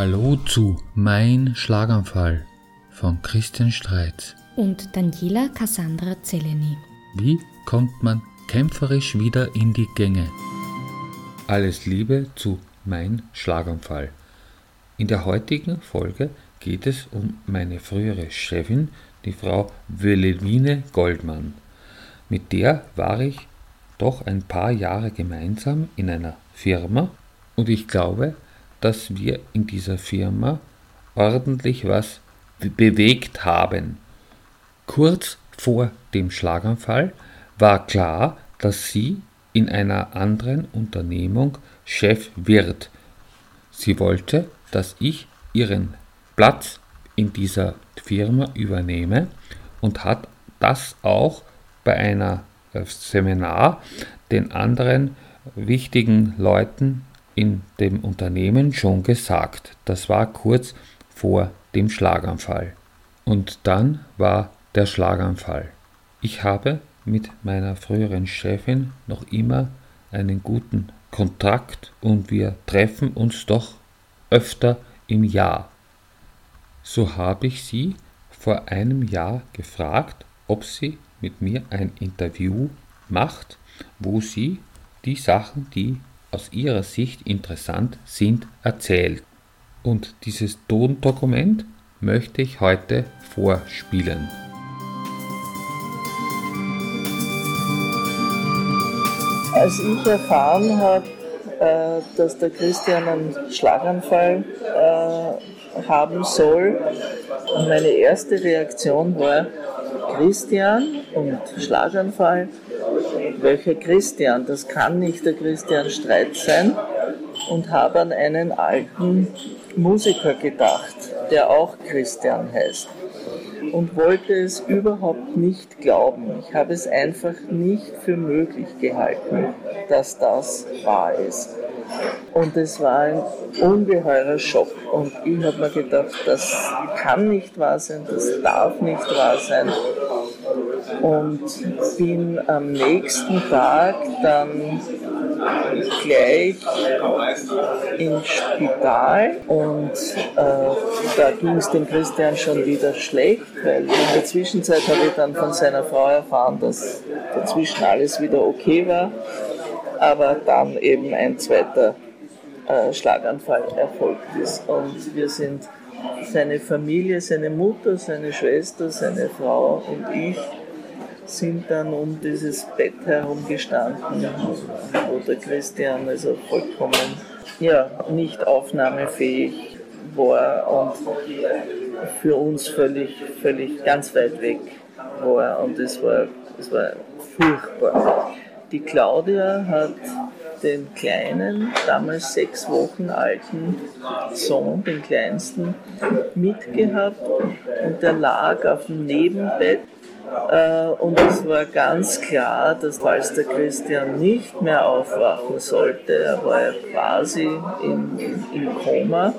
Hallo zu Mein Schlaganfall von Christian Streitz. und Daniela Cassandra Zeleny. Wie kommt man kämpferisch wieder in die Gänge? Alles Liebe zu Mein Schlaganfall. In der heutigen Folge geht es um meine frühere Chefin, die Frau Wilhelmine Goldmann. Mit der war ich doch ein paar Jahre gemeinsam in einer Firma und ich glaube, dass wir in dieser Firma ordentlich was bewegt haben. Kurz vor dem Schlaganfall war klar, dass sie in einer anderen Unternehmung Chef wird. Sie wollte, dass ich ihren Platz in dieser Firma übernehme und hat das auch bei einer äh, Seminar den anderen wichtigen Leuten in dem Unternehmen schon gesagt. Das war kurz vor dem Schlaganfall. Und dann war der Schlaganfall. Ich habe mit meiner früheren Chefin noch immer einen guten Kontakt und wir treffen uns doch öfter im Jahr. So habe ich sie vor einem Jahr gefragt, ob sie mit mir ein Interview macht, wo sie die Sachen, die aus ihrer Sicht interessant sind, erzählt. Und dieses Tondokument möchte ich heute vorspielen. Als ich erfahren habe, äh, dass der Christian einen Schlaganfall äh, haben soll, meine erste Reaktion war, Christian und Schlaganfall, welcher Christian? Das kann nicht der Christian Streit sein. Und habe an einen alten Musiker gedacht, der auch Christian heißt. Und wollte es überhaupt nicht glauben. Ich habe es einfach nicht für möglich gehalten, dass das wahr ist. Und es war ein ungeheurer Schock. Und ich habe mir gedacht, das kann nicht wahr sein, das darf nicht wahr sein und bin am nächsten Tag dann gleich ins Spital. Und äh, da ging es dem Christian schon wieder schlecht, weil in der Zwischenzeit habe ich dann von seiner Frau erfahren, dass dazwischen alles wieder okay war, aber dann eben ein zweiter äh, Schlaganfall erfolgt ist. Und wir sind seine Familie, seine Mutter, seine Schwester, seine Frau und ich sind dann um dieses Bett herumgestanden, wo der Christian also vollkommen ja, nicht aufnahmefähig war und für uns völlig, völlig ganz weit weg war und es war, es war furchtbar. Die Claudia hat den kleinen, damals sechs Wochen alten Sohn, den kleinsten, mitgehabt und der lag auf dem Nebenbett und es war ganz klar, dass falls der Christian nicht mehr aufwachen sollte, er war ja quasi im, im Koma,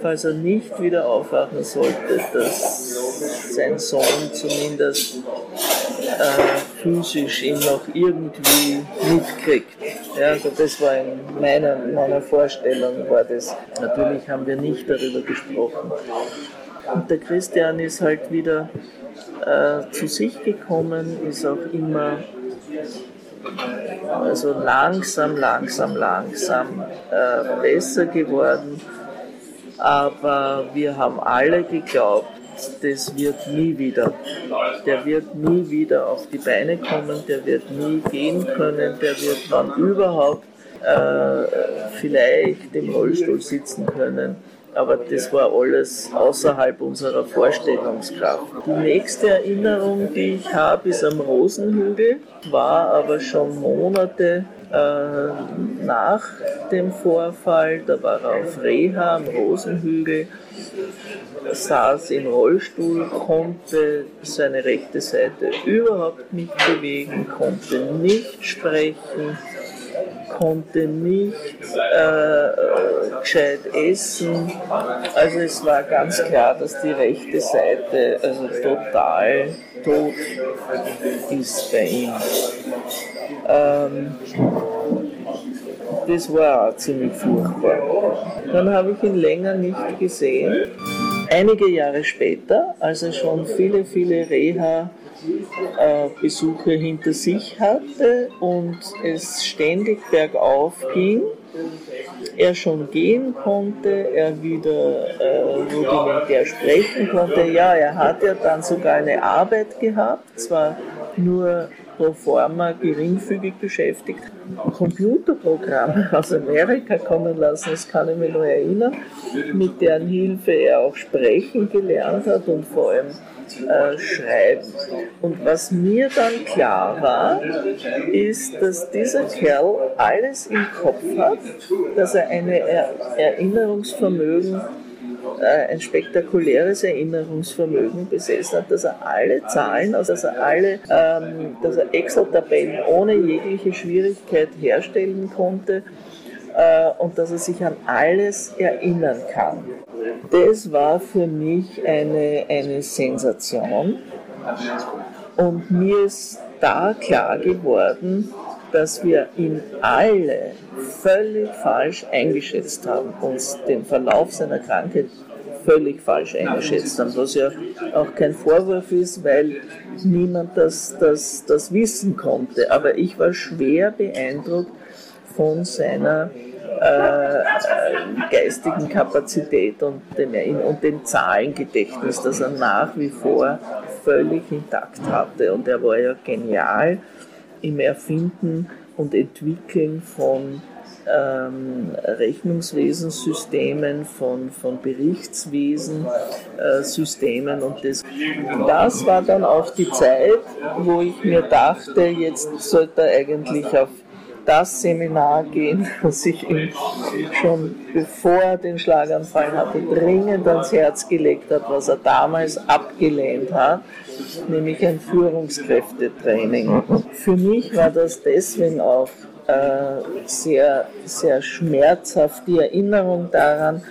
falls er nicht wieder aufwachen sollte, dass sein Sohn zumindest äh, physisch ihn noch irgendwie mitkriegt. Ja, also das war in meiner, meiner Vorstellung war das. Natürlich haben wir nicht darüber gesprochen. Und der Christian ist halt wieder äh, zu sich gekommen, ist auch immer also langsam, langsam, langsam äh, besser geworden. Aber wir haben alle geglaubt, das wird nie wieder. Der wird nie wieder auf die Beine kommen, der wird nie gehen können, der wird dann überhaupt äh, vielleicht im Rollstuhl sitzen können aber das war alles außerhalb unserer Vorstellungskraft. Die nächste Erinnerung, die ich habe, ist am Rosenhügel, war aber schon Monate äh, nach dem Vorfall. Da war er auf Reha am Rosenhügel, saß im Rollstuhl, konnte seine rechte Seite überhaupt nicht bewegen, konnte nicht sprechen konnte nicht äh, gescheit essen. Also es war ganz klar, dass die rechte Seite also total tot ist bei ihm. Ähm, das war auch ziemlich furchtbar. Dann habe ich ihn länger nicht gesehen. Einige Jahre später, als er schon viele, viele Reha-Besuche hinter sich hatte und es ständig bergauf ging, er schon gehen konnte, er wieder äh, rudimentär sprechen konnte. Ja, er hat ja dann sogar eine Arbeit gehabt, zwar nur pro forma geringfügig beschäftigt, Computerprogramme aus Amerika kommen lassen, das kann ich mich noch erinnern, mit deren Hilfe er auch sprechen gelernt hat und vor allem äh, schreiben. Und was mir dann klar war, ist, dass dieser Kerl alles im Kopf hat, dass er ein Erinnerungsvermögen äh, ein spektakuläres Erinnerungsvermögen besessen hat, dass er alle Zahlen, also dass er alle, ähm, dass er Excel-Tabellen ohne jegliche Schwierigkeit herstellen konnte äh, und dass er sich an alles erinnern kann. Das war für mich eine, eine Sensation und mir ist da klar geworden, dass wir ihn alle völlig falsch eingeschätzt haben, uns den Verlauf seiner Krankheit völlig falsch eingeschätzt haben, was ja auch kein Vorwurf ist, weil niemand das, das, das wissen konnte. Aber ich war schwer beeindruckt von seiner äh, geistigen Kapazität und dem, und dem Zahlengedächtnis, das er nach wie vor völlig intakt hatte. Und er war ja genial im Erfinden und Entwickeln von ähm, Rechnungswesensystemen, von, von Berichtswesensystemen und das, das war dann auch die Zeit, wo ich mir dachte, jetzt sollte eigentlich auf das Seminar gehen, was ich ihm schon bevor er den Schlaganfall hatte, dringend ans Herz gelegt hat, was er damals abgelehnt hat, nämlich ein Führungskräftetraining. Für mich war das deswegen auch äh, sehr, sehr schmerzhaft die Erinnerung daran,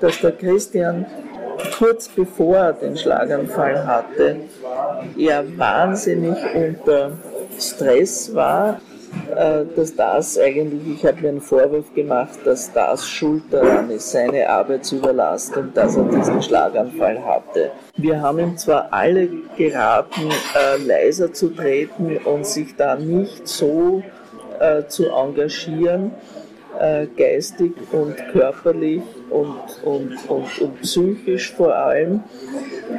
dass der Christian kurz bevor er den Schlaganfall hatte, er wahnsinnig unter Stress war, dass das eigentlich, ich habe mir einen Vorwurf gemacht, dass das schuld daran ist, seine Arbeitsüberlastung, dass er diesen Schlaganfall hatte. Wir haben ihm zwar alle geraten, äh, leiser zu treten und sich da nicht so äh, zu engagieren, äh, geistig und körperlich und, und, und, und psychisch vor allem.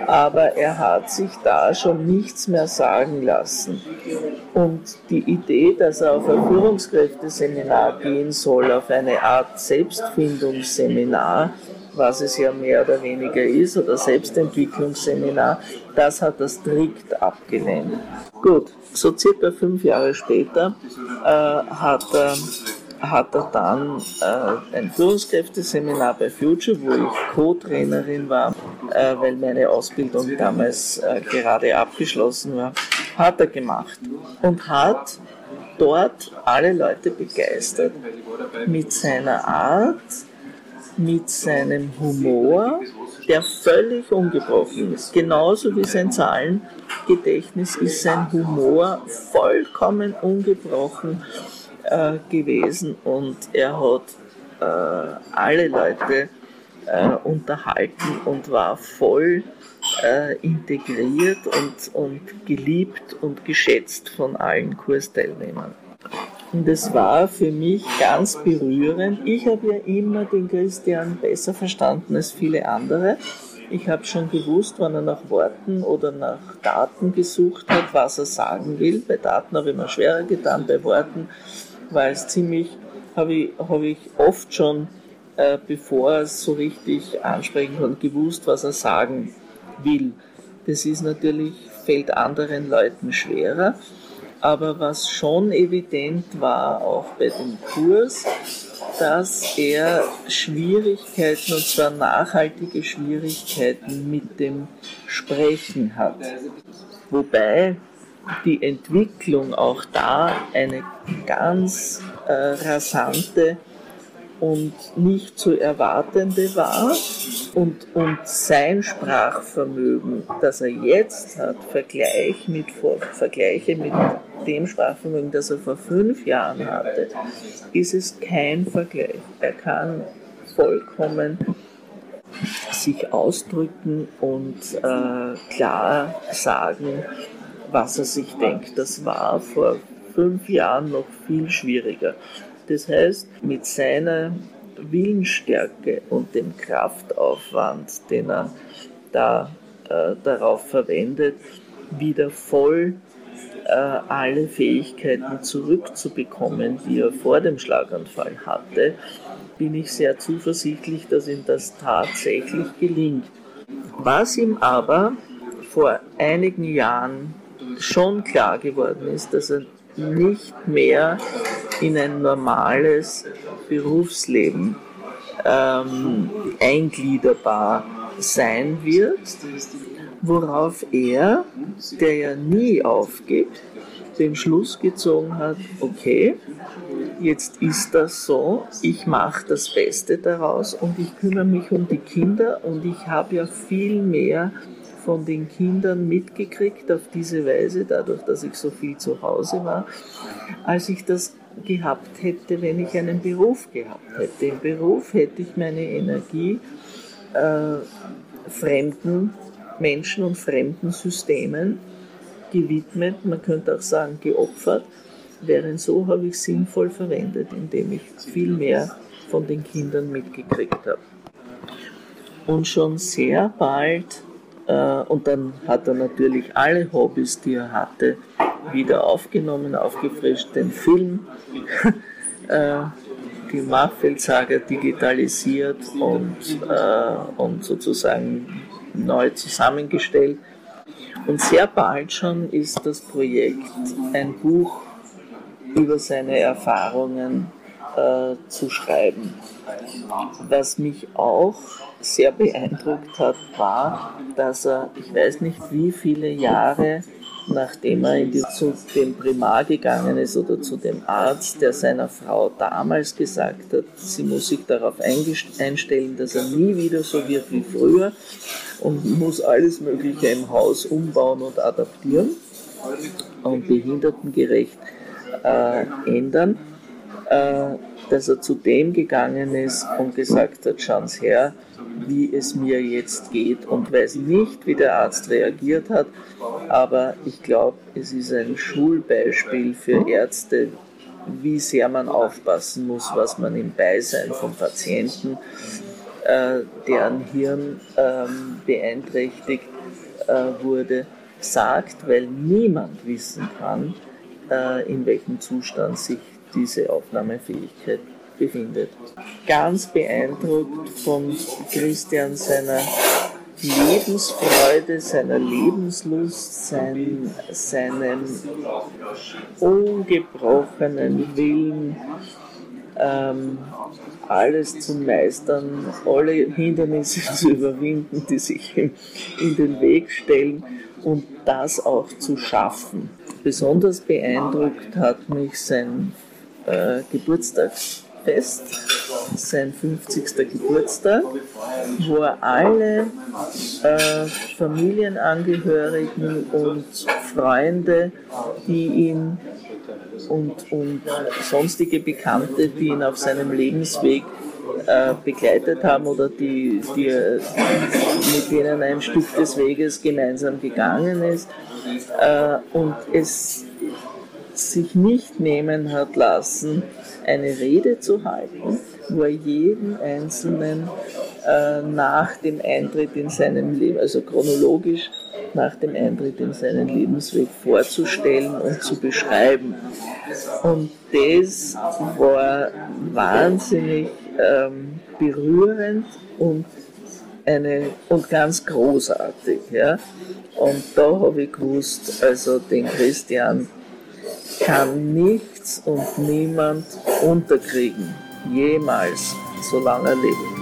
Aber er hat sich da schon nichts mehr sagen lassen. Und die Idee, dass er auf ein Führungskräfteseminar gehen soll, auf eine Art Selbstfindungsseminar, was es ja mehr oder weniger ist, oder Selbstentwicklungsseminar, das hat er strikt abgelehnt. Gut, so circa fünf Jahre später äh, hat, er, hat er dann äh, ein Führungskräfteseminar bei Future, wo ich Co-Trainerin war, äh, weil meine Ausbildung damals äh, gerade abgeschlossen war, hat er gemacht und hat dort alle Leute begeistert mit seiner Art, mit seinem Humor, der völlig ungebrochen ist. Genauso wie sein Zahlengedächtnis ist sein Humor vollkommen ungebrochen äh, gewesen und er hat äh, alle Leute äh, unterhalten und war voll äh, integriert und, und geliebt und geschätzt von allen Kursteilnehmern. Und es war für mich ganz berührend. Ich habe ja immer den Christian besser verstanden als viele andere. Ich habe schon gewusst, wann er nach Worten oder nach Daten gesucht hat, was er sagen will. Bei Daten habe ich mir schwerer getan, bei Worten war es ziemlich, habe ich, hab ich oft schon, äh, bevor er es so richtig ansprechen konnte, gewusst, was er sagen will. Das ist natürlich, fällt anderen Leuten schwerer. Aber was schon evident war, auch bei dem Kurs, dass er Schwierigkeiten, und zwar nachhaltige Schwierigkeiten mit dem Sprechen hat. Wobei die Entwicklung auch da eine ganz äh, rasante und nicht zu erwartende war und, und sein Sprachvermögen, das er jetzt hat, Vergleich mit, Vergleiche mit dem Sprachvermögen, das er vor fünf Jahren hatte, ist es kein Vergleich. Er kann vollkommen sich ausdrücken und äh, klar sagen, was er sich denkt. Das war vor fünf Jahren noch viel schwieriger. Das heißt, mit seiner Willensstärke und dem Kraftaufwand, den er da äh, darauf verwendet, wieder voll äh, alle Fähigkeiten zurückzubekommen, die er vor dem Schlaganfall hatte, bin ich sehr zuversichtlich, dass ihm das tatsächlich gelingt. Was ihm aber vor einigen Jahren schon klar geworden ist, dass er nicht mehr in ein normales Berufsleben ähm, eingliederbar sein wird, worauf er, der ja nie aufgibt, den Schluss gezogen hat, okay, jetzt ist das so, ich mache das Beste daraus und ich kümmere mich um die Kinder und ich habe ja viel mehr von den Kindern mitgekriegt auf diese Weise, dadurch, dass ich so viel zu Hause war, als ich das gehabt hätte, wenn ich einen Beruf gehabt hätte. Im Beruf hätte ich meine Energie äh, fremden Menschen und fremden Systemen gewidmet, man könnte auch sagen geopfert, während so habe ich sinnvoll verwendet, indem ich viel mehr von den Kindern mitgekriegt habe. Und schon sehr bald, und dann hat er natürlich alle Hobbys, die er hatte, wieder aufgenommen, aufgefrischt, den Film, äh, die Machfeldsaga digitalisiert und, äh, und sozusagen neu zusammengestellt. Und sehr bald schon ist das Projekt ein Buch über seine Erfahrungen äh, zu schreiben. Was mich auch sehr beeindruckt hat, war, dass er, ich weiß nicht wie viele Jahre nachdem er die, zu dem Primar gegangen ist oder zu dem Arzt, der seiner Frau damals gesagt hat, sie muss sich darauf einstellen, dass er nie wieder so wird wie früher und muss alles Mögliche im Haus umbauen und adaptieren und behindertengerecht äh, ändern, dass er zu dem gegangen ist und gesagt hat, schauen Sie her, wie es mir jetzt geht. Und weiß nicht, wie der Arzt reagiert hat, aber ich glaube, es ist ein Schulbeispiel für Ärzte, wie sehr man aufpassen muss, was man im Beisein von Patienten, äh, deren Hirn ähm, beeinträchtigt äh, wurde, sagt, weil niemand wissen kann, äh, in welchem Zustand sich diese Aufnahmefähigkeit befindet. Ganz beeindruckt von Christian seiner Lebensfreude, seiner Lebenslust, sein, seinem ungebrochenen Willen, ähm, alles zu meistern, alle Hindernisse zu überwinden, die sich in, in den Weg stellen und das auch zu schaffen. Besonders beeindruckt hat mich sein äh, Geburtstag Fest, sein 50. Geburtstag, wo er alle äh, Familienangehörigen und Freunde, die ihn und, und sonstige Bekannte, die ihn auf seinem Lebensweg äh, begleitet haben oder die, die, mit denen ein Stück des Weges gemeinsam gegangen ist äh, und es sich nicht nehmen hat lassen, eine Rede zu halten, wo er jeden Einzelnen äh, nach dem Eintritt in seinem Leben, also chronologisch nach dem Eintritt in seinen Lebensweg vorzustellen und zu beschreiben. Und das war wahnsinnig ähm, berührend und, eine, und ganz großartig. Ja? Und da habe ich gewusst, also den Christian kann nichts und niemand unterkriegen. Jemals, solange er lebt.